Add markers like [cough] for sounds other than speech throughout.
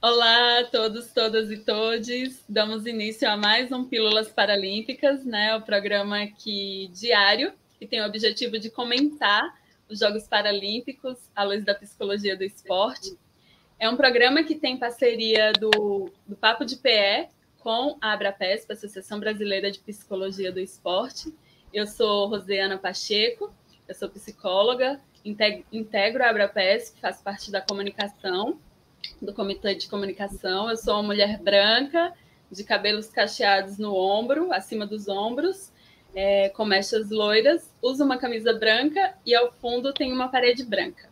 Olá a todos, todas e todes. Damos início a mais um Pílulas Paralímpicas, né? O programa aqui diário que tem o objetivo de comentar os Jogos Paralímpicos à luz da psicologia do esporte. É um programa que tem parceria do, do Papo de PE com a Abrapesp, Associação Brasileira de Psicologia do Esporte. Eu sou Rosiana Pacheco, eu sou psicóloga, integro a Abrapesp, faço parte da comunicação, do comitê de comunicação. Eu sou uma mulher branca, de cabelos cacheados no ombro, acima dos ombros, é, com mechas loiras, uso uma camisa branca e ao fundo tem uma parede branca.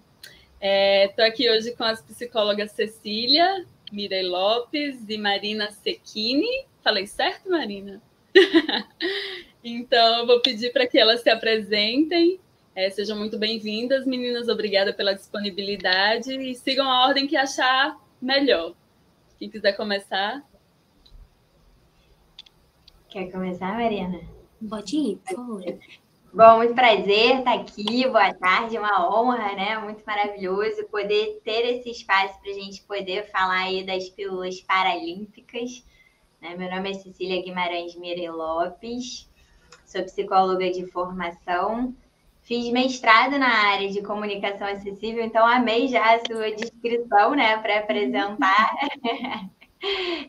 Estou é, aqui hoje com as psicólogas Cecília, Mirei Lopes e Marina Secchini. Falei certo, Marina? [laughs] então, eu vou pedir para que elas se apresentem. É, sejam muito bem-vindas, meninas. Obrigada pela disponibilidade e sigam a ordem que achar melhor. Quem quiser começar. Quer começar, Marina? Pode ir, por favor. Bom, muito prazer estar aqui, boa tarde, uma honra, né? Muito maravilhoso poder ter esse espaço para a gente poder falar aí das pílulas paralímpicas. Né? Meu nome é Cecília Guimarães Mire Lopes, sou psicóloga de formação, fiz mestrado na área de comunicação acessível, então amei já a sua descrição, né, para apresentar. [laughs]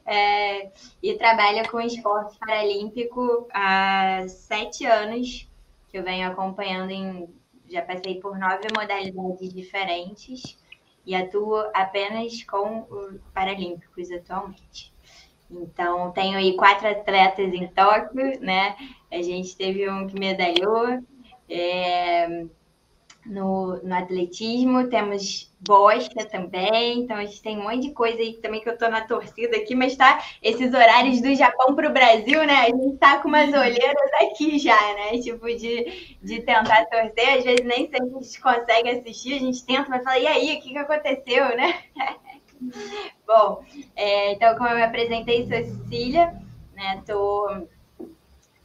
É, e trabalha com esporte paralímpico há sete anos, que eu venho acompanhando em. Já passei por nove modalidades diferentes e atuo apenas com os paralímpicos atualmente. Então, tenho aí quatro atletas em Tóquio, né? A gente teve um que medalhou. É, no, no atletismo, temos bosta também, então a gente tem um monte de coisa aí também que eu tô na torcida aqui, mas tá esses horários do Japão para o Brasil, né? A gente tá com umas olheiras aqui já, né? Tipo, de, de tentar torcer, às vezes nem sempre a gente consegue assistir, a gente tenta, mas fala, e aí, o que, que aconteceu, né? [laughs] Bom, é, então, como eu me apresentei, sou Cecília, né? Tô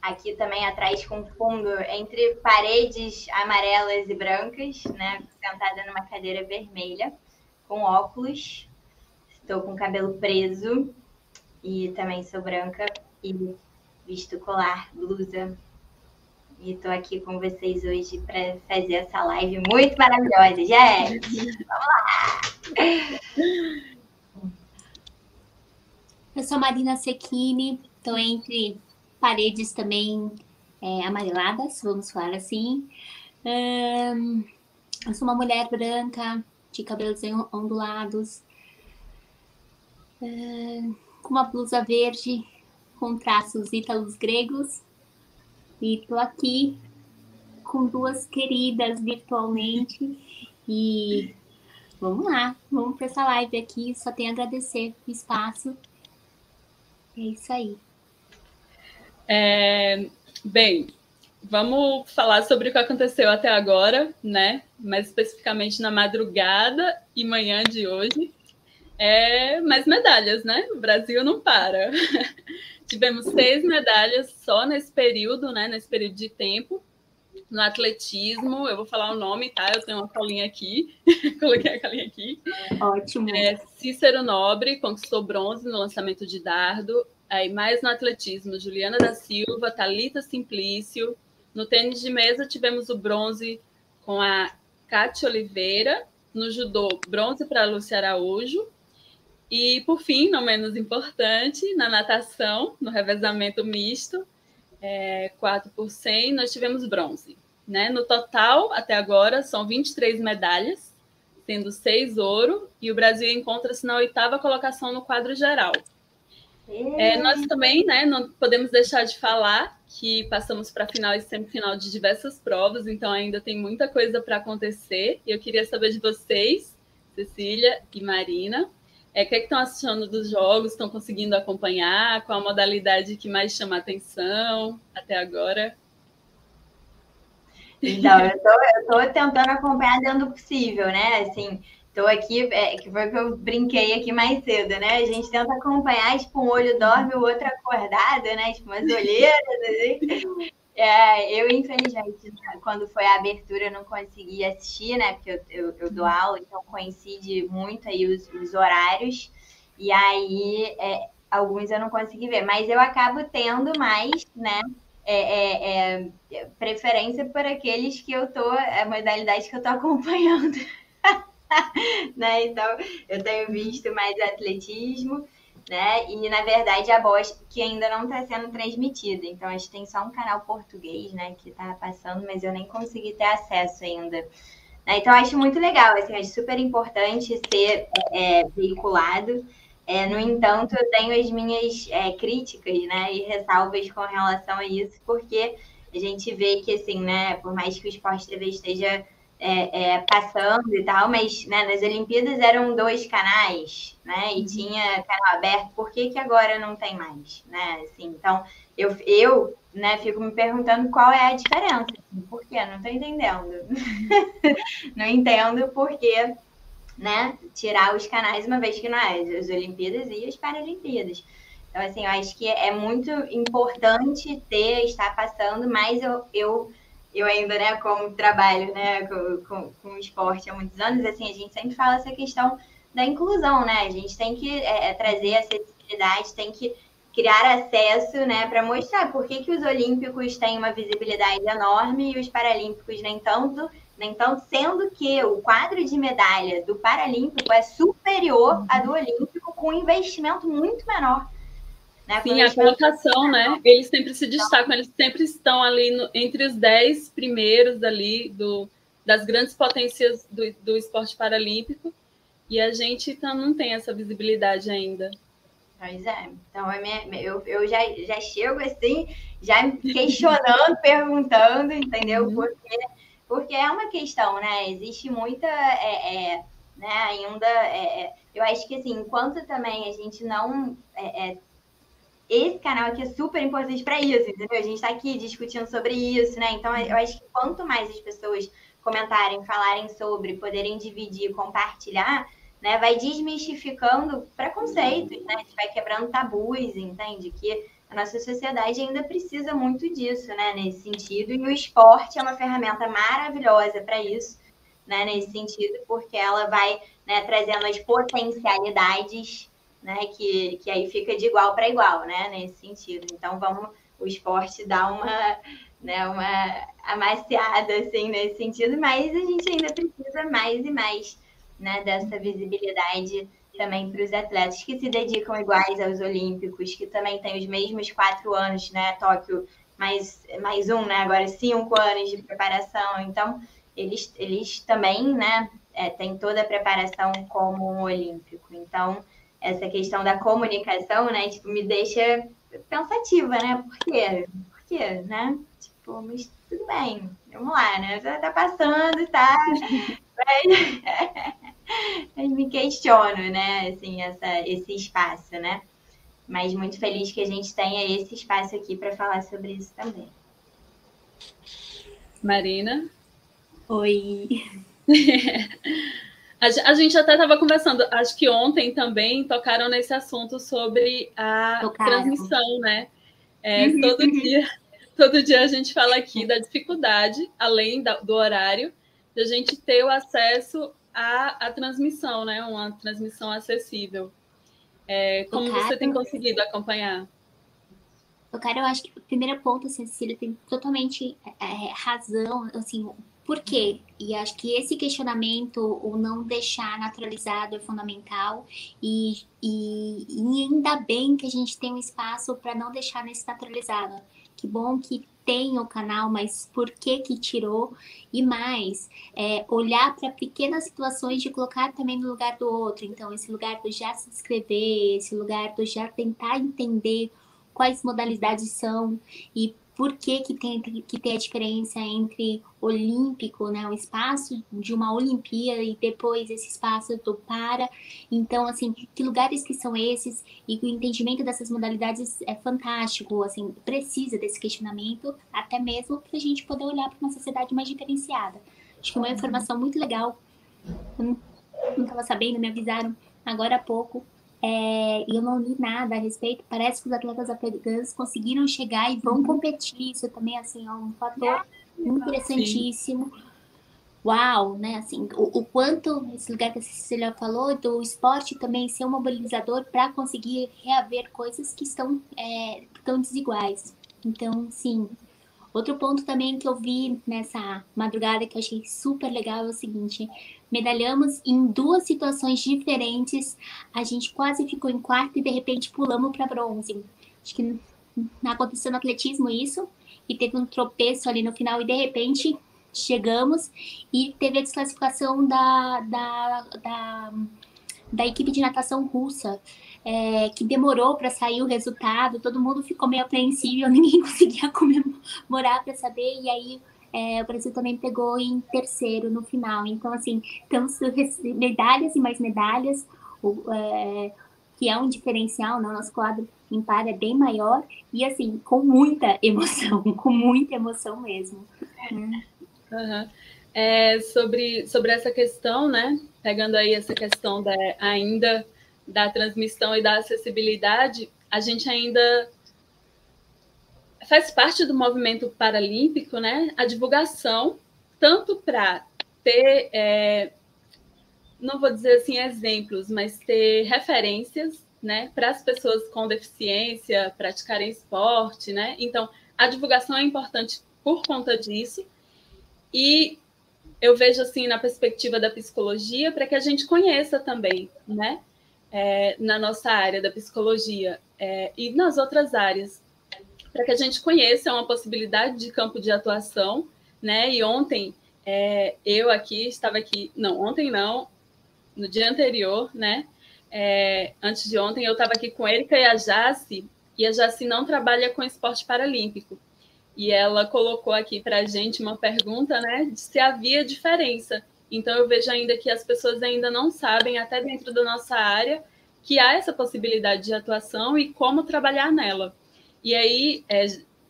aqui também atrás com fundo entre paredes amarelas e brancas, né? Sentada numa cadeira vermelha, com óculos. Estou com cabelo preso e também sou branca e visto colar, blusa. E estou aqui com vocês hoje para fazer essa live muito maravilhosa, gente. Vamos lá! Eu sou Marina Sequini, estou entre paredes também é, amareladas, vamos falar assim. Um, eu sou uma mulher branca, de cabelos ondulados, um, com uma blusa verde, com traços ítalos gregos. E tô aqui com duas queridas virtualmente. E vamos lá, vamos para essa live aqui. Só tenho a agradecer o espaço. É isso aí. É, bem, vamos falar sobre o que aconteceu até agora, né? Mais especificamente na madrugada e manhã de hoje. É, mais medalhas, né? O Brasil não para. [laughs] Tivemos seis medalhas só nesse período, né? Nesse período de tempo. No atletismo, eu vou falar o nome, tá? Eu tenho uma colinha aqui. [laughs] Coloquei a colinha aqui. Ótimo. É, Cícero Nobre conquistou bronze no lançamento de dardo. Aí mais no atletismo, Juliana da Silva, Talita Simplício. No tênis de mesa tivemos o bronze com a Cátia Oliveira. No judô, bronze para a Lúcia Araújo. E, por fim, não menos importante, na natação, no revezamento misto, é, 4 por 100, nós tivemos bronze. Né? No total, até agora, são 23 medalhas, sendo seis ouro, e o Brasil encontra-se na oitava colocação no quadro geral. É, nós também, né, não podemos deixar de falar que passamos para a final e semifinal de diversas provas, então ainda tem muita coisa para acontecer. E eu queria saber de vocês, Cecília e Marina, é, o que, é que estão achando dos jogos? Estão conseguindo acompanhar? Qual a modalidade que mais chama a atenção até agora? Então, eu estou tentando acompanhar dentro do possível, né? Assim, Estou aqui, é, que foi que eu brinquei aqui mais cedo, né? A gente tenta acompanhar, tipo, um olho dorme, o outro acordado, né? Tipo, umas olheiras, assim. É, eu, infelizmente, quando foi a abertura, eu não consegui assistir, né? Porque eu, eu, eu dou aula, então coincide muito aí os, os horários. E aí, é, alguns eu não consegui ver, mas eu acabo tendo mais, né? É, é, é, preferência por aqueles que eu tô, a modalidade que eu tô acompanhando. [laughs] né? Então, eu tenho visto mais atletismo, né? E na verdade a Bosch que ainda não está sendo transmitida. Então, a gente tem só um canal português, né, que está passando, mas eu nem consegui ter acesso ainda. Né? Então, acho muito legal, assim, acho super importante ser é, veiculado. É, no entanto, eu tenho as minhas é, críticas, né, e ressalvas com relação a isso, porque a gente vê que, assim, né, por mais que o Esporte TV esteja é, é, passando e tal, mas né, nas Olimpíadas eram dois canais, né, e uhum. tinha canal aberto, por que, que agora não tem mais, né, assim, então, eu, eu né, fico me perguntando qual é a diferença, assim, por quê? Não estou entendendo, [laughs] não entendo por que né, tirar os canais uma vez que não é as Olimpíadas e as Paralimpíadas. Então, assim, eu acho que é muito importante ter, estar passando, mas eu, eu, eu ainda, né, como trabalho, né, com, com, com esporte há muitos anos, assim, a gente sempre fala essa questão da inclusão, né? A gente tem que é, é trazer acessibilidade, tem que criar acesso, né, para mostrar por que, que os olímpicos têm uma visibilidade enorme e os paralímpicos nem tanto, então, sendo que o quadro de medalha do Paralímpico é superior à do Olímpico, com um investimento muito menor. Né? Sim, a colocação, né? Eles sempre se destacam, eles sempre estão ali no, entre os dez primeiros ali do, das grandes potências do, do esporte paralímpico, e a gente então, não tem essa visibilidade ainda. Pois é, então eu, eu já, já chego assim, já [laughs] questionando, perguntando, entendeu? Uhum. Porque porque é uma questão, né? Existe muita. É, é, né, ainda. É, é, eu acho que, assim, enquanto também a gente não. Esse canal aqui é super importante para isso, entendeu? A gente está aqui discutindo sobre isso, né? Então, eu acho que quanto mais as pessoas comentarem, falarem sobre, poderem dividir, compartilhar, né, vai desmistificando preconceitos, né? A gente vai quebrando tabus, entende? Que a nossa sociedade ainda precisa muito disso, né, nesse sentido, e o esporte é uma ferramenta maravilhosa para isso, né, nesse sentido, porque ela vai né, trazendo as potencialidades, né, que, que aí fica de igual para igual, né, nesse sentido. Então, vamos, o esporte dá uma, né, uma amaciada, assim, nesse sentido, mas a gente ainda precisa mais e mais, né, dessa visibilidade também para os atletas que se dedicam iguais aos Olímpicos, que também têm os mesmos quatro anos, né? Tóquio mais, mais um, né? Agora cinco anos de preparação. Então, eles, eles também, né? É, têm toda a preparação como um Olímpico. Então, essa questão da comunicação, né? Tipo, me deixa pensativa, né? Por quê? Por quê, né? Tipo, mas tudo bem, vamos lá, né? Já tá passando, tá? Mas... [laughs] eu me questiono, né, assim, essa, esse espaço, né? Mas muito feliz que a gente tenha esse espaço aqui para falar sobre isso também. Marina? Oi. [laughs] a gente até estava conversando, acho que ontem também tocaram nesse assunto sobre a tocaram. transmissão, né? É, uhum. todo dia, [laughs] todo dia a gente fala aqui da dificuldade, além do horário, de a gente ter o acesso a, a transmissão, né? Uma transmissão acessível. É, como cara, você tem conseguido acompanhar? O cara, eu acho que o primeiro ponto, assim, Cecília tem totalmente é, razão, assim, por quê? E acho que esse questionamento, o não deixar naturalizado, é fundamental. E, e, e ainda bem que a gente tem um espaço para não deixar nesse naturalizado. Que bom que tem o canal, mas por que que tirou? E mais, é, olhar para pequenas situações de colocar também no lugar do outro. Então, esse lugar do já se inscrever, esse lugar do já tentar entender quais modalidades são e por que, que tem que ter a diferença entre olímpico, né, o espaço de uma Olimpíada e depois esse espaço do para. Então, assim, que lugares que são esses e o entendimento dessas modalidades é fantástico, assim, precisa desse questionamento, até mesmo para a gente poder olhar para uma sociedade mais diferenciada. Acho que uma informação muito legal, eu não estava sabendo, me avisaram agora há pouco, é, eu não li nada a respeito. Parece que os atletas afegãs conseguiram chegar e vão competir. Isso também assim, é um fator interessantíssimo. uau, né? Assim, o, o, quanto esse lugar que a Cecília falou do esporte também ser um mobilizador para conseguir reaver coisas que estão é, tão desiguais. Então, sim. Outro ponto também que eu vi nessa madrugada que eu achei super legal é o seguinte: medalhamos em duas situações diferentes. A gente quase ficou em quarto e de repente pulamos para bronze. Acho que aconteceu no atletismo isso, e teve um tropeço ali no final e de repente chegamos e teve a desclassificação da, da, da, da equipe de natação russa, é, que demorou para sair o resultado, todo mundo ficou meio apreensível, [laughs] ninguém conseguia comemorar para saber, e aí é, o Brasil também pegou em terceiro no final. Então, assim, temos medalhas e mais medalhas, o, é, que é um diferencial, né? nosso quadro impar é bem maior, e assim, com muita [laughs] emoção, com muita emoção mesmo. Uhum. É, sobre, sobre essa questão, né? Pegando aí essa questão da, ainda da transmissão e da acessibilidade, a gente ainda faz parte do movimento paralímpico, né? A divulgação, tanto para ter, é, não vou dizer assim exemplos, mas ter referências, né? Para as pessoas com deficiência praticarem esporte, né? Então, a divulgação é importante por conta disso e eu vejo assim na perspectiva da psicologia para que a gente conheça também, né? É, na nossa área da psicologia é, e nas outras áreas, para que a gente conheça uma possibilidade de campo de atuação, né? E ontem é, eu aqui estava aqui, não, ontem não, no dia anterior, né? É, antes de ontem eu estava aqui com Erika e a Jace, e a Jace não trabalha com esporte paralímpico e ela colocou aqui para a gente uma pergunta, né, de se havia diferença. Então eu vejo ainda que as pessoas ainda não sabem, até dentro da nossa área, que há essa possibilidade de atuação e como trabalhar nela. E aí, é,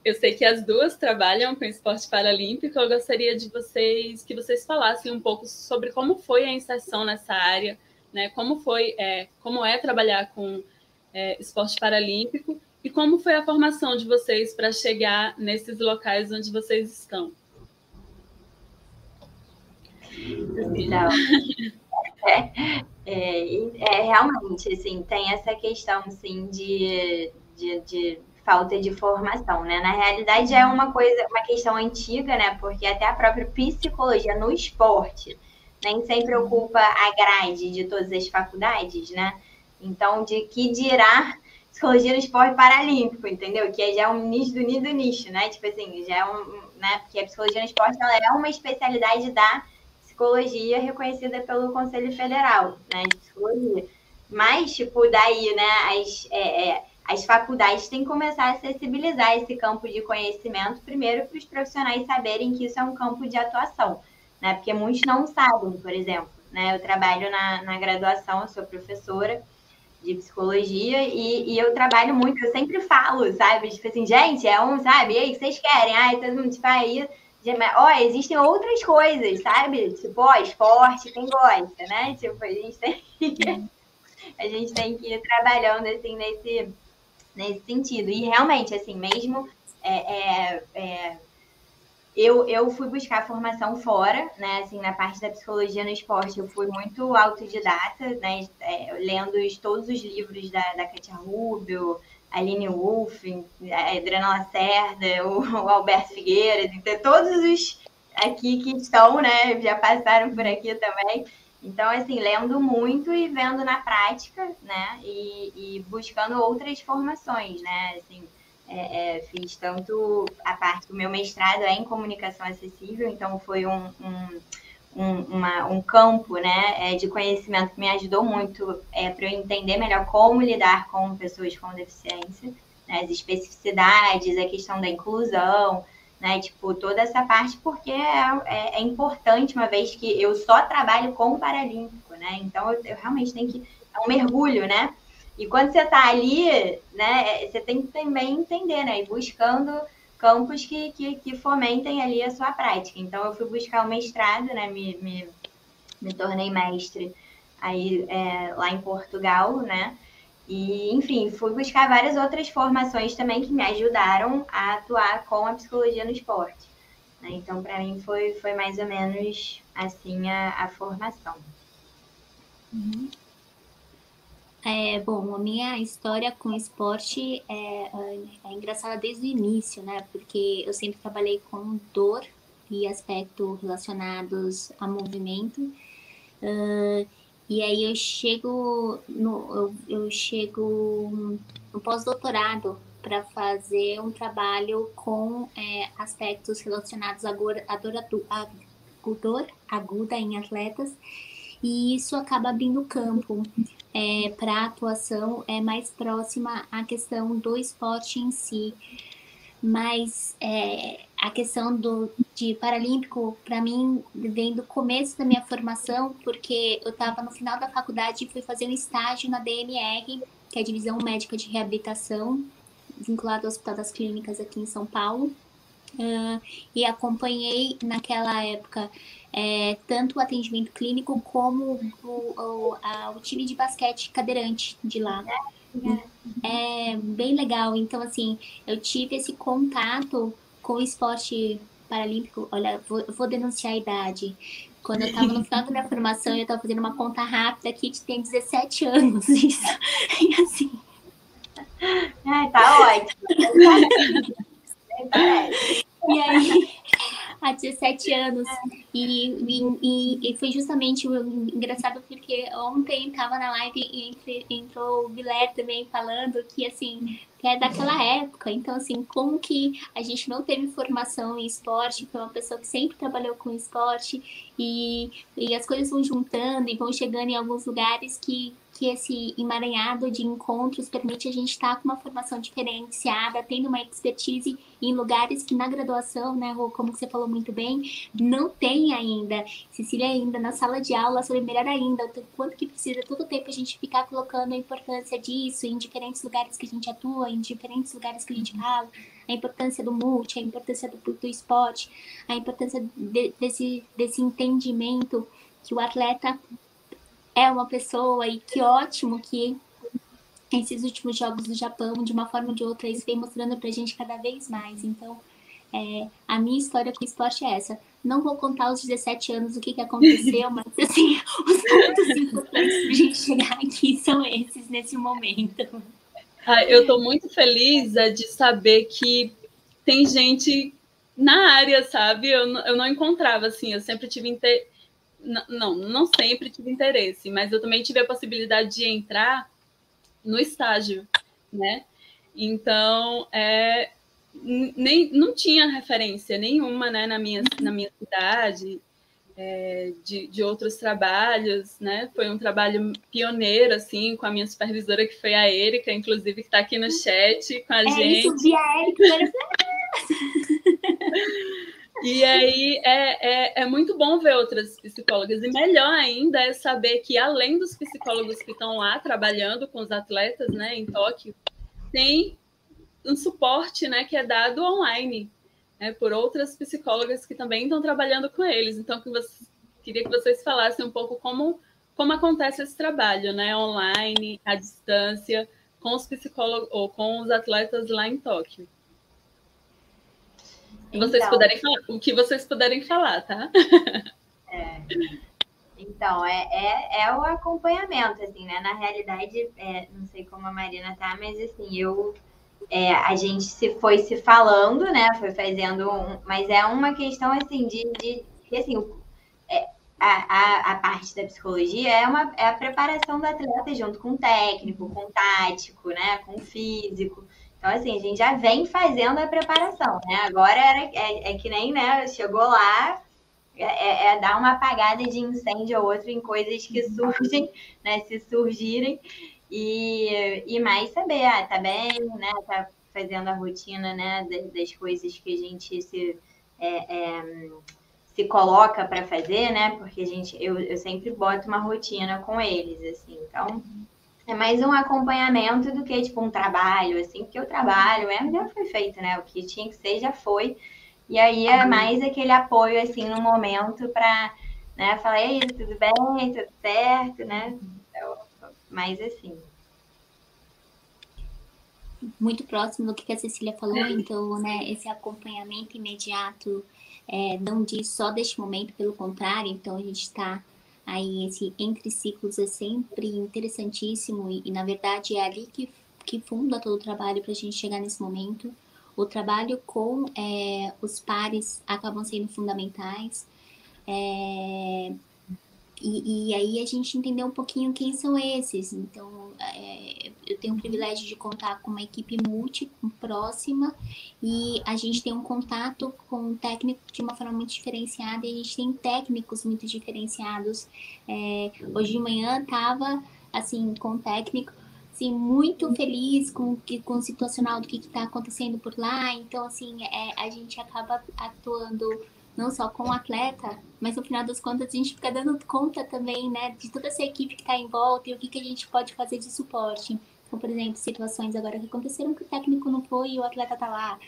eu sei que as duas trabalham com esporte paralímpico. Eu gostaria de vocês que vocês falassem um pouco sobre como foi a inserção nessa área, né? Como foi, é, como é trabalhar com é, esporte paralímpico e como foi a formação de vocês para chegar nesses locais onde vocês estão? Então, [laughs] é, é, é, realmente, assim, tem essa questão, assim, de, de, de, falta de formação, né? Na realidade, é uma coisa, uma questão antiga, né? Porque até a própria psicologia no esporte nem sempre ocupa a grade de todas as faculdades, né? Então, de que dirá psicologia no esporte paralímpico, entendeu? Que já é um nicho do nicho do nicho, né? Tipo assim, já é um, né? Porque a psicologia no esporte ela é uma especialidade da psicologia reconhecida pelo Conselho Federal, né? De psicologia. Mas, tipo, daí, né? As, é, é, as faculdades têm que começar a acessibilizar esse campo de conhecimento, primeiro para os profissionais saberem que isso é um campo de atuação, né? Porque muitos não sabem, por exemplo, né? Eu trabalho na, na graduação, eu sou professora, de psicologia e, e, eu trabalho muito, eu sempre falo, sabe? Tipo assim, gente, é um, sabe? E aí, vocês querem? Ai, todo mundo, tipo, aí. Ó, existem outras coisas, sabe? Tipo, ó, esporte, quem gosta, né? Tipo, a gente tem que, [laughs] a gente tem que ir trabalhando, assim, nesse, nesse sentido. E realmente, assim, mesmo é, é, é eu, eu fui buscar formação fora, né? Assim, na parte da psicologia no esporte, eu fui muito autodidata, né? É, lendo todos os livros da, da Katia Rubio, Aline Wolf, a Adriana Lacerda, o, o Alberto Figueiredo, então, todos os aqui que estão, né? Já passaram por aqui também. Então, assim, lendo muito e vendo na prática, né? E, e buscando outras formações, né? Assim, é, é, fiz tanto a parte do meu mestrado é em comunicação acessível, então foi um, um, um, uma, um campo né, é, de conhecimento que me ajudou muito é, para eu entender melhor como lidar com pessoas com deficiência, né, as especificidades, a questão da inclusão, né, tipo, toda essa parte, porque é, é, é importante, uma vez que eu só trabalho com paralímpico, né? Então eu, eu realmente tenho que. É um mergulho, né? E quando você está ali, né, você tem que também entender, né, e buscando campos que, que, que, fomentem ali a sua prática. Então, eu fui buscar o mestrado, né, me, me, me tornei mestre aí é, lá em Portugal, né, e, enfim, fui buscar várias outras formações também que me ajudaram a atuar com a psicologia no esporte. Né? Então, para mim, foi, foi mais ou menos assim a, a formação. Uhum. É, bom, a minha história com esporte é, é, engraçada desde o início, né? Porque eu sempre trabalhei com dor e aspectos relacionados a movimento. Uh, e aí eu chego no, eu, eu chego no pós-doutorado para fazer um trabalho com é, aspectos relacionados à dor, à dor, à dor aguda em atletas e isso acaba abrindo campo é, para atuação é mais próxima à questão do esporte em si. Mas é, a questão do, de Paralímpico, para mim, vem do começo da minha formação, porque eu estava no final da faculdade e fui fazer um estágio na DMR, que é a Divisão Médica de Reabilitação, vinculado ao Hospital das Clínicas aqui em São Paulo. Uh, e acompanhei naquela época é, tanto o atendimento clínico como o, o, a, o, time de basquete cadeirante de lá. É bem legal. Então, assim, eu tive esse contato com o esporte paralímpico. Olha, vou, vou denunciar a idade. Quando eu estava no [laughs] final da minha formação, eu estava fazendo uma conta rápida aqui, que tem 17 anos. [laughs] Isso. E assim. Ai, tá ótimo. [laughs] e aí, há 17 anos. E, e, e, foi justamente engraçado porque ontem estava na live e entrou o Viler também falando que assim que é daquela época. Então, assim, como que a gente não teve formação em esporte, foi uma pessoa que sempre trabalhou com esporte e, e as coisas vão juntando e vão chegando em alguns lugares que, que esse emaranhado de encontros permite a gente estar com uma formação diferenciada, tendo uma expertise em lugares que na graduação, né, Rô, como você falou muito bem, não tem ainda. Cecília ainda na sala de aula sobre melhor ainda, o quanto que precisa todo o tempo a gente ficar colocando a importância disso em diferentes lugares que a gente atua, em diferentes lugares que a gente fala, a importância do multi, a importância do, do esporte, a importância de, desse, desse entendimento que o atleta é uma pessoa e que ótimo que esses últimos jogos do Japão, de uma forma ou de outra, isso vem mostrando pra gente cada vez mais. Então, é, a minha história com o esporte é essa. Não vou contar aos 17 anos o que, que aconteceu, [laughs] mas assim, os pontos importantes pra gente chegar aqui são esses nesse momento. Ah, eu estou muito feliz é, de saber que tem gente na área, sabe? Eu, eu não encontrava, assim, eu sempre tive interesse. Não, não sempre tive interesse, mas eu também tive a possibilidade de entrar no estágio, né? Então, é, nem, não tinha referência nenhuma né, na, minha, na minha cidade é, de, de outros trabalhos, né? Foi um trabalho pioneiro, assim, com a minha supervisora, que foi a Erika, inclusive, que está aqui no chat com a é gente. Isso, vi a Erika, [laughs] E aí é, é, é, muito bom ver outras psicólogas. E melhor ainda é saber que, além dos psicólogos que estão lá trabalhando com os atletas né, em Tóquio, tem um suporte né, que é dado online né, por outras psicólogas que também estão trabalhando com eles. Então, que você, queria que vocês falassem um pouco como, como acontece esse trabalho, né, online, à distância, com os psicólogos ou com os atletas lá em Tóquio. Então, vocês puderem falar, o que vocês puderem falar, tá? É. Então, é, é, é, o acompanhamento, assim, né? Na realidade, é, não sei como a Marina tá, mas assim, eu é, a gente se foi se falando, né? Foi fazendo um, mas é uma questão assim de, de, de assim, é, a, a, a, parte da psicologia é, uma, é a preparação do atleta junto com o técnico, com o tático, né? Com o físico. Então, assim, a gente já vem fazendo a preparação, né? Agora era, é, é que nem, né? Chegou lá, é, é, é, dar uma apagada de incêndio ou outro em coisas que surgem, [laughs] né? Se surgirem. E, e mais saber, ah, tá bem, né? Tá fazendo a rotina, né? Das coisas que a gente se, é, é, se coloca para fazer, né? Porque a gente, eu, eu sempre boto uma rotina com eles, assim. Então, é mais um acompanhamento do que, tipo, um trabalho, assim. Porque o trabalho mesmo já foi feito, né? O que tinha que ser já foi. E aí é mais aquele apoio, assim, no momento para né, falar, e tudo bem, tudo certo, né? Então, mais assim. Muito próximo do que a Cecília falou, então, né, esse acompanhamento imediato é, não diz só deste momento, pelo contrário, então a gente está aí, esse entre ciclos é sempre interessantíssimo e, e na verdade é ali que, que funda todo o trabalho para a gente chegar nesse momento. O trabalho com é, os pares acabam sendo fundamentais. É, e, e, aí a gente entendeu um pouquinho quem são esses. Então, é, eu tenho o privilégio de contar com uma equipe multi próxima e a gente tem um contato com o técnico de uma forma muito diferenciada e a gente tem técnicos muito diferenciados. É, hoje de manhã estava assim com o técnico assim, muito feliz com, com o situacional do que está acontecendo por lá. Então, assim, é, a gente acaba atuando não só com o atleta, mas no final das contas a gente fica dando conta também, né, de toda essa equipe que está em volta e o que, que a gente pode fazer de suporte. Como, por exemplo, situações agora que aconteceram que o técnico não foi e o atleta tá lá,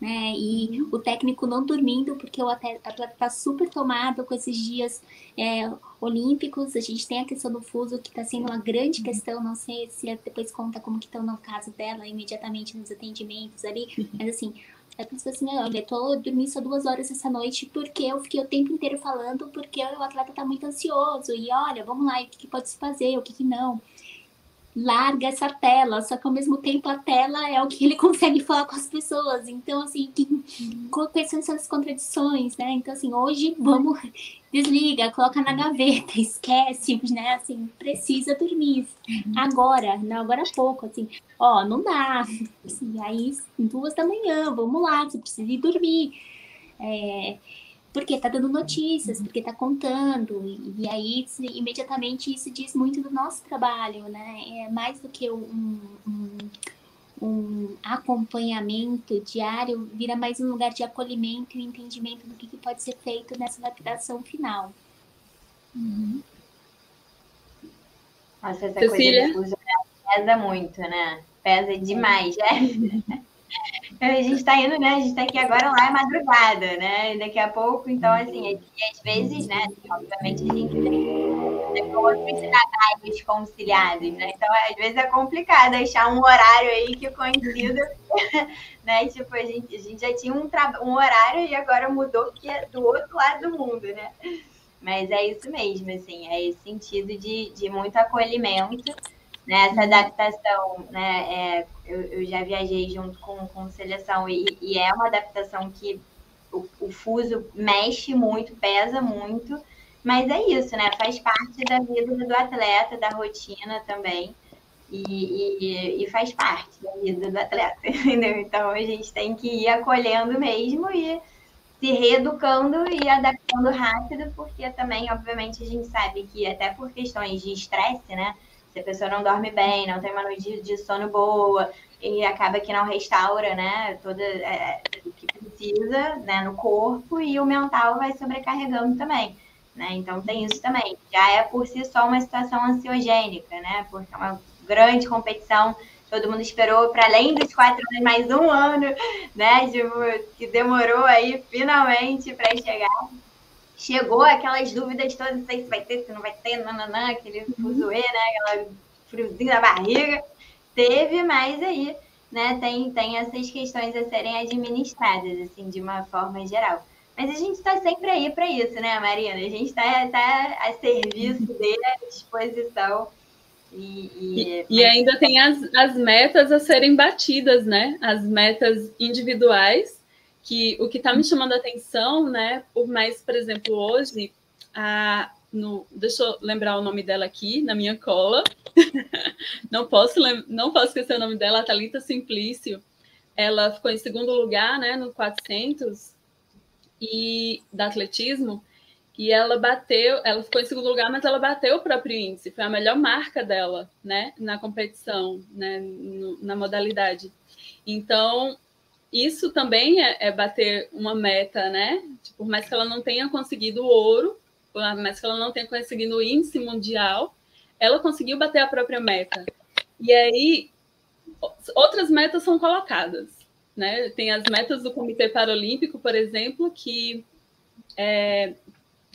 né? E o técnico não dormindo porque o atleta tá super tomado com esses dias é, olímpicos. A gente tem a questão do fuso que está sendo uma grande questão. Não sei se depois conta como que estão no caso dela imediatamente nos atendimentos ali, mas assim Aí pensou assim, olha, eu tô dormindo só duas horas essa noite porque eu fiquei o tempo inteiro falando porque o atleta tá muito ansioso. E olha, vamos lá, o que, que pode se fazer, o que, que não larga essa tela, só que ao mesmo tempo a tela é o que ele [laughs] consegue falar com as pessoas. Então, assim, que, quais são essas contradições, né? Então, assim, hoje vamos, desliga, coloca na gaveta, esquece, né? Assim, precisa dormir. Agora, não, agora há pouco, assim, ó, não dá. Assim, aí, duas da manhã, vamos lá, você precisa ir dormir. É, porque está dando notícias, porque está contando, e, e, aí imediatamente isso diz muito do nosso trabalho, né? É mais do que um, um, um acompanhamento diário, vira mais um lugar de acolhimento e entendimento do que, que pode ser feito nessa adaptação final. Uhum. Nossa, essa Cecília? coisa pesa muito, né? Pesa demais, né? [laughs] a gente está indo, né? A gente está aqui agora lá é madrugada, né? E daqui a pouco, então, assim, e às vezes, né? Obviamente a gente tem outros trabalhos conciliados, né? Então, às vezes é complicado achar um horário aí que coincida, [laughs] né? Tipo, a gente, a gente já tinha um, um horário e agora mudou que é do outro lado do mundo, né? Mas é isso mesmo, assim, é esse sentido de, de muito acolhimento né, essa adaptação, né, é, eu, eu, já viajei junto com, com seleção e, e é uma adaptação que o, o, fuso mexe muito, pesa muito, mas é isso, né, faz parte da vida do atleta, da rotina também, e, e, e faz parte da vida do atleta, [laughs] entendeu? Então a gente tem que ir acolhendo mesmo e se reeducando e adaptando rápido, porque também, obviamente, a gente sabe que até por questões de estresse, né, se a pessoa não dorme bem, não tem uma noite de sono boa e acaba que não restaura, né, toda é, o que precisa, né, no corpo e o mental vai sobrecarregando também, né? Então tem isso também. Já é por si só uma situação ansiogênica, né? Porque é uma grande competição todo mundo esperou para além dos quatro anos mais um ano, né? Tipo, que demorou aí finalmente para chegar chegou aquelas dúvidas todas, não sei se vai ter, se não vai ter, nananã, aquele uhum. fuzuê, né? Aquela friozinho na barriga. Teve, mas aí, né, tem, tem essas questões a serem administradas, assim, de uma forma geral. Mas a gente está sempre aí para isso, né, Marina? A gente está tá a serviço uhum. dele, à disposição. E, e, e, ainda tem as, as metas a serem batidas, né? As metas individuais que o que está me chamando a atenção, né? Por mais, por exemplo, hoje, a, no, deixa eu lembrar o nome dela aqui na minha cola. [laughs] não posso não posso esquecer o nome dela, a Thalita Simplício. Ela ficou em segundo lugar, né, no 400 e da atletismo. E ela bateu, ela ficou em segundo lugar, mas ela bateu o próprio índice. Foi a melhor marca dela, né, na competição, né, no, na modalidade. Então, isso também é, é, bater uma meta, né? Tipo, por mais que ela não tenha conseguido ouro, por mais que ela não tenha conseguido o índice mundial, ela conseguiu bater a própria meta. E aí, outras metas são colocadas, né? Tem as metas do Comitê Paralímpico, por exemplo, que é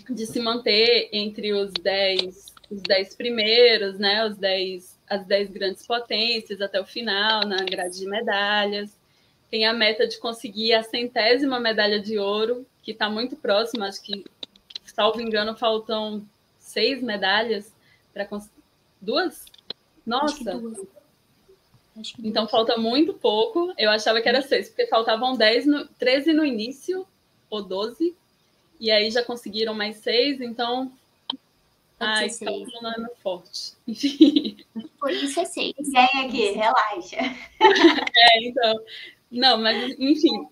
de se manter entre os 10, os 10 primeiros, né? Os 10, as 10 grandes potências até o final, na grade de medalhas tem a meta de conseguir a centésima medalha de ouro, que está muito próximo, acho que, salvo engano, faltam seis medalhas para duas? Nossa! Duas. Então falta muito pouco. Eu achava que era seis, porque faltavam dez no, 13 no início, ou 12, e aí já conseguiram mais seis, então. Ai, cálculo não é forte. Enfim. Por isso é seis. Vem aqui, relaxa. [laughs] É, então. Não, mas enfim,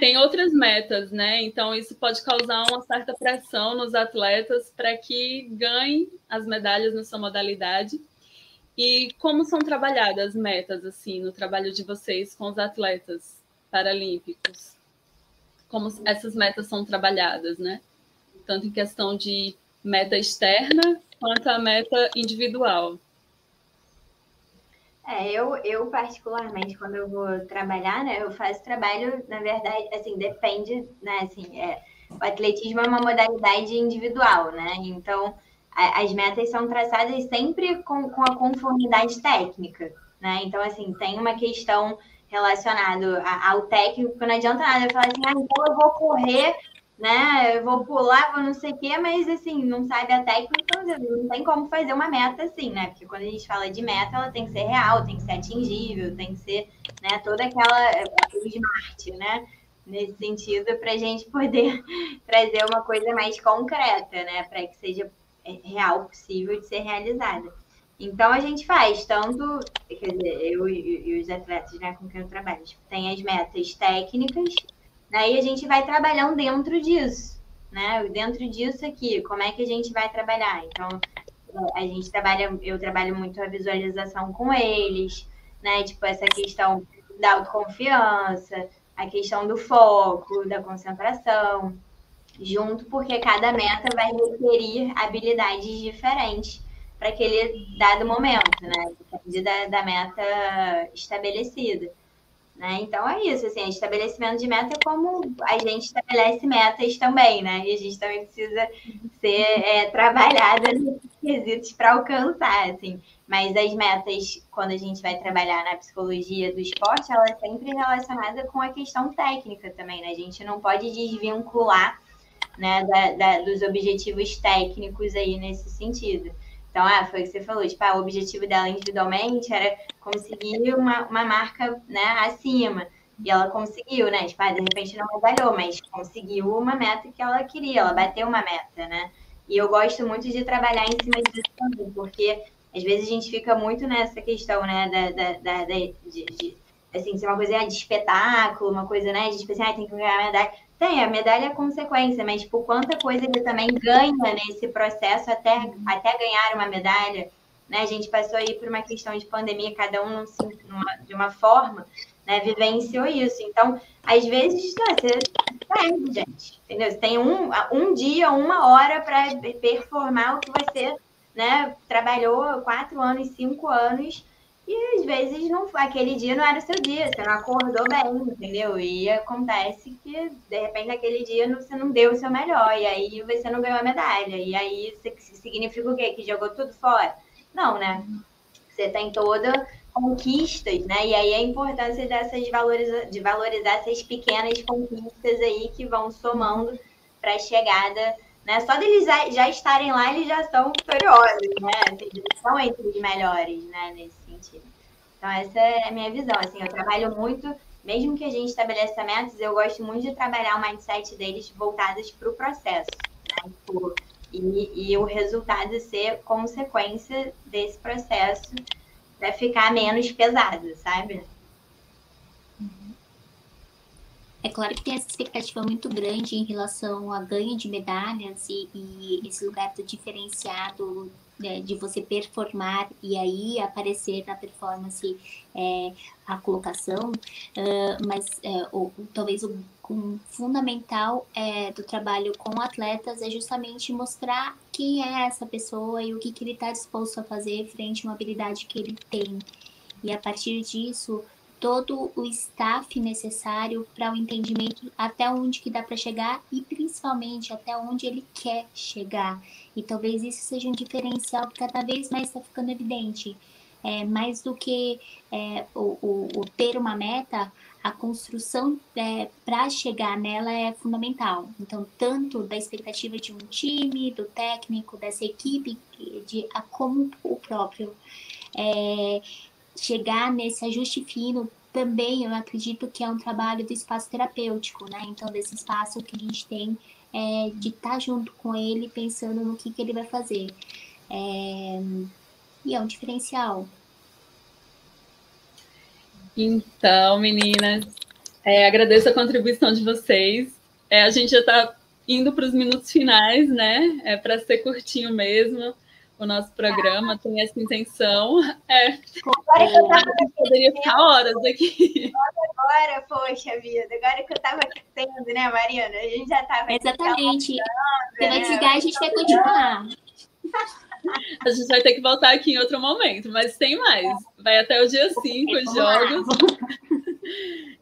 tem outras metas, né? Então, isso pode causar uma certa pressão nos atletas para que ganhem as medalhas na sua modalidade. E como são trabalhadas metas, assim, no trabalho de vocês com os atletas paralímpicos? Como essas metas são trabalhadas, né? Tanto em questão de meta externa quanto a meta individual. É, eu, eu particularmente, quando eu vou trabalhar, né, eu faço trabalho, na verdade, assim, depende, né, assim, é, o atletismo é uma modalidade individual, né, então a, as metas são traçadas sempre com, com a conformidade técnica, né, então, assim, tem uma questão relacionada ao técnico, não adianta nada eu falar assim, ah, então eu vou correr né? Eu vou pular, vou não sei o quê, mas assim, não sabe a técnica, não tem como fazer uma meta assim, né? Porque quando a gente fala de meta, ela tem que ser real, tem que ser atingível, tem que ser, né, toda aquela o smart, né? Nesse sentido, para a gente poder [laughs] trazer uma coisa mais concreta, né? Para que seja é, real, possível de ser realizada. Então a gente faz tanto, quer dizer, eu e, os atletas né, com quem eu trabalho, tem as metas técnicas, Daí a gente vai trabalhando dentro disso, né? Dentro disso aqui, como é que a gente vai trabalhar? Então, a gente trabalha, eu trabalho muito a visualização com eles, né? Tipo, essa questão da autoconfiança, a questão do foco, da concentração, junto, porque cada meta vai requerir habilidades diferentes para aquele dado momento, né? Da, da meta estabelecida. Né? Então é isso, assim, estabelecimento de meta é como a gente estabelece metas também, né? E a gente também precisa ser é, trabalhada nos quesitos para alcançar, assim. Mas as metas, quando a gente vai trabalhar na psicologia do esporte, ela é sempre relacionada com a questão técnica também, né? A gente não pode desvincular né, da, da, dos objetivos técnicos aí nesse sentido. Então, ah, foi o que você falou, tipo, ah, o objetivo dela individualmente era conseguir uma, uma marca né, acima. E ela conseguiu, né? Tipo, ah, de repente não medalhou, mas conseguiu uma meta que ela queria, ela bateu uma meta, né? E eu gosto muito de trabalhar em cima disso também, porque às vezes a gente fica muito nessa questão, né, da, da, da, de, de, assim, ser uma coisa de espetáculo, uma coisa, né, de tipo assim, ah, tem que ganhar medalha. Tem, a medalha é consequência, mas tipo, quanta coisa ele também ganha nesse processo até, até ganhar uma medalha. Né? A gente passou aí por uma questão de pandemia, cada um numa, de uma forma, né, vivenciou isso. Então, às vezes, não, você perde, gente. Entendeu? Você tem um, um dia, uma hora para performar o que você né, trabalhou quatro anos, cinco anos e às vezes não, aquele dia não era o seu dia, você não acordou bem, entendeu? E acontece que, de repente, naquele dia você não deu o seu melhor, e aí você não ganhou a medalha. E aí significa o quê? Que jogou tudo fora? Não, né? Você tem toda conquistas, né? E aí a importância dessas valoriza de valorizar essas pequenas conquistas aí que vão somando para a chegada né? Só deles já, já, estarem lá, eles já são vitoriosos, né? Eles são entre os melhores, né? Nesse sentido. Então, essa é a minha visão. Assim, eu trabalho muito, mesmo que a gente estabeleça metas, eu gosto muito de trabalhar o mindset deles voltados para o processo. Né? Por, e, e o resultado ser consequência desse processo para ficar menos pesado, sabe? É claro que tem essa expectativa muito grande em relação a ganho de medalhas e, e esse lugar do diferenciado né, de você performar e aí aparecer na performance é, a colocação, uh, mas é, o, talvez o, o fundamental é, do trabalho com atletas é justamente mostrar quem é essa pessoa e o que, que ele está disposto a fazer frente a uma habilidade que ele tem. E a partir disso, todo o staff necessário para o entendimento até onde que dá para chegar e principalmente até onde ele quer chegar. E talvez isso seja um diferencial que cada vez mais está ficando evidente. é, mais do que é, o, o, o, ter uma meta, a construção é, para chegar nela é fundamental. Então, tanto da expectativa de um time, do técnico, dessa equipe, de, a como o próprio. É, chegar nesse ajuste fino também eu acredito que é um trabalho do espaço terapêutico, né? Então, desse espaço que a gente tem é, de estar tá junto com ele, pensando no que, que ele vai fazer. É, e é um diferencial. Então, meninas, é, agradeço a contribuição de vocês. É, a gente já está indo para os minutos finais, né? É para ser curtinho mesmo o nosso programa, tem essa intenção. É, agora que eu tava poderia ficar horas aqui. Agora, poxa vida, agora que eu estava tendo, né, Mariana? A gente já estava. Exatamente. Você vai desligar, a gente vai continuar. A gente vai ter que voltar aqui em outro momento, mas tem mais. Vai até o dia 5 os jogos.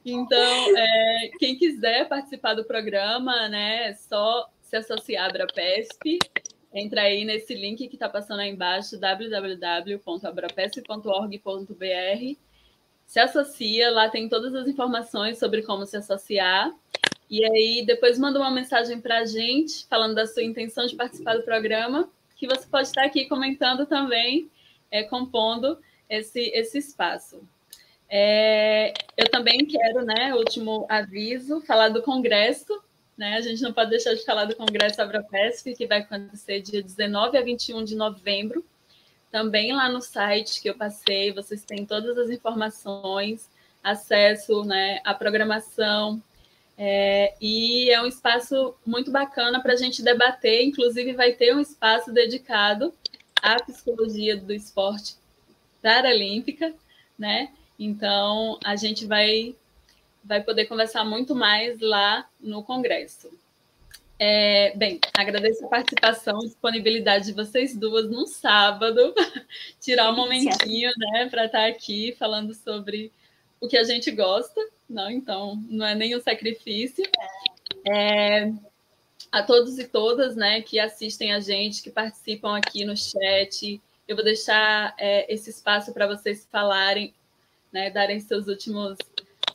Então, é, quem quiser participar do programa, né, é só se associar à Abrapesp. Entra aí nesse link que está passando aí embaixo, www.abrapesp.org.br. Se associa, lá tem todas as informações sobre como se associar. E aí, depois manda uma mensagem para a gente, falando da sua intenção de participar do programa, que você pode estar aqui comentando também, é, compondo esse, esse espaço. É, eu também quero, né, último aviso, falar do congresso né? A gente não pode deixar de falar do Congresso Abrapesp, que vai acontecer dia 19 a 21 de novembro. Também lá no site que eu passei, vocês têm todas as informações, acesso né, à programação. É, e é um espaço muito bacana para a gente debater. Inclusive, vai ter um espaço dedicado à psicologia do esporte paralímpica, né? Então, a gente vai vai poder conversar muito mais lá no Congresso. É, bem, agradeço a participação, a disponibilidade de vocês duas no sábado, [laughs] tirar um momentinho, né, para estar aqui falando sobre o que a gente gosta, não? Então, não é nenhum sacrifício. É, a todos e todas, né, que assistem a gente, que participam aqui no chat, eu vou deixar é, esse espaço para vocês falarem, né, darem seus últimos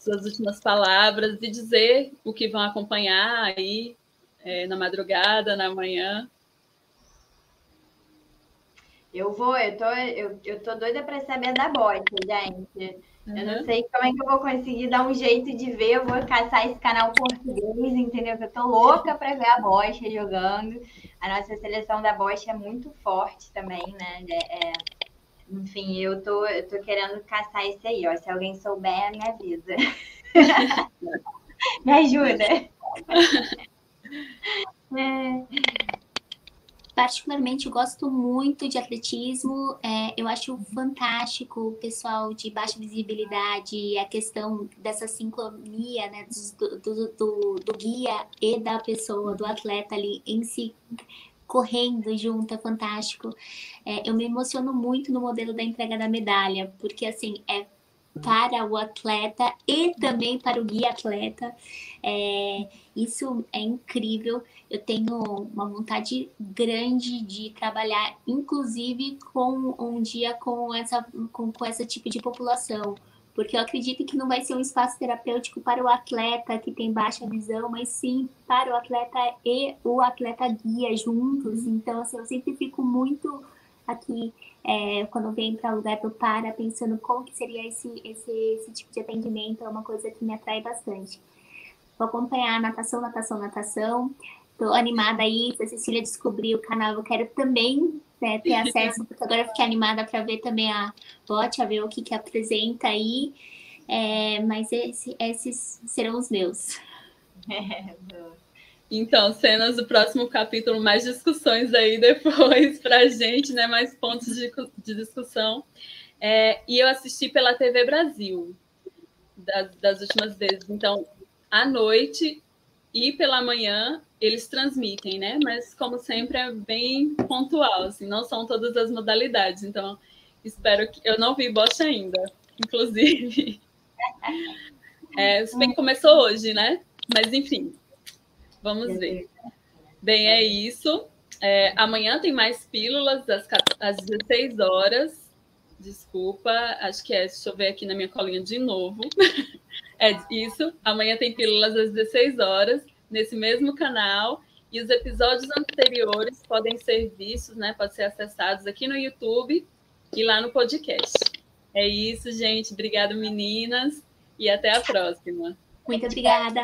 suas últimas palavras e dizer o que vão acompanhar aí é, na madrugada, na manhã. Eu vou, eu tô, eu, eu tô doida para saber da bota, gente. Uhum. Eu não sei como é que eu vou conseguir dar um jeito de ver. Eu vou caçar esse canal português, entendeu? eu tô louca para ver a Bocha jogando. A nossa seleção da Bocha é muito forte também, né? É, é enfim, eu tô, eu tô querendo caçar esse aí, ó. Se alguém souber, me avisa. [laughs] me ajuda. É. Particularmente, eu gosto muito de atletismo. É, eu acho fantástico o pessoal de baixa visibilidade, a questão dessa sincronia né, do, do, do, do guia e da pessoa, do atleta ali em si correndo junto, é fantástico. É, eu me emociono muito no modelo da entrega da medalha, porque assim, é para o atleta e também para o guia atleta. É, isso é incrível. Eu tenho uma vontade grande de trabalhar, inclusive com um dia com essa com, com esse tipo de população porque eu acredito que não vai ser um espaço terapêutico para o atleta que tem baixa visão, mas sim para o atleta e o atleta guia juntos. Então, assim, eu sempre fico muito aqui é, quando vem para o lugar do para pensando como que seria esse, esse, esse tipo de atendimento, é uma coisa que me atrai bastante. Vou acompanhar natação, natação, natação. Estou animada aí, se a Cecília descobrir o canal, eu quero também né, ter acesso, porque agora eu fiquei animada para ver também a bot, a ver o que, que apresenta aí. É, mas esse, esses serão os meus. [laughs] Então, cenas do próximo capítulo, mais discussões aí [laughs] depois para a gente, né? Mais pontos de, de discussão. É, e eu assisti pela TV Brasil das, das últimas vezes. Então, à noite e pela manhã eles transmitem, né? Mas como sempre é bem pontual, assim, não são todas as modalidades. Então, espero que eu não vi bote ainda, inclusive. [laughs] É, se bem começou hoje, né? Mas enfim, vamos ver. Bem, é isso. É, amanhã tem mais pílulas às, às 16 horas. Desculpa, acho que é. Deixa eu ver aqui na minha colinha de novo. [laughs] é isso. Amanhã tem pílulas às 16 horas, nesse mesmo canal. E os episódios anteriores podem ser vistos, né? Podem ser acessados aqui no YouTube e lá no podcast. É isso, gente. Obrigada, meninas. E até a próxima. Muito obrigada.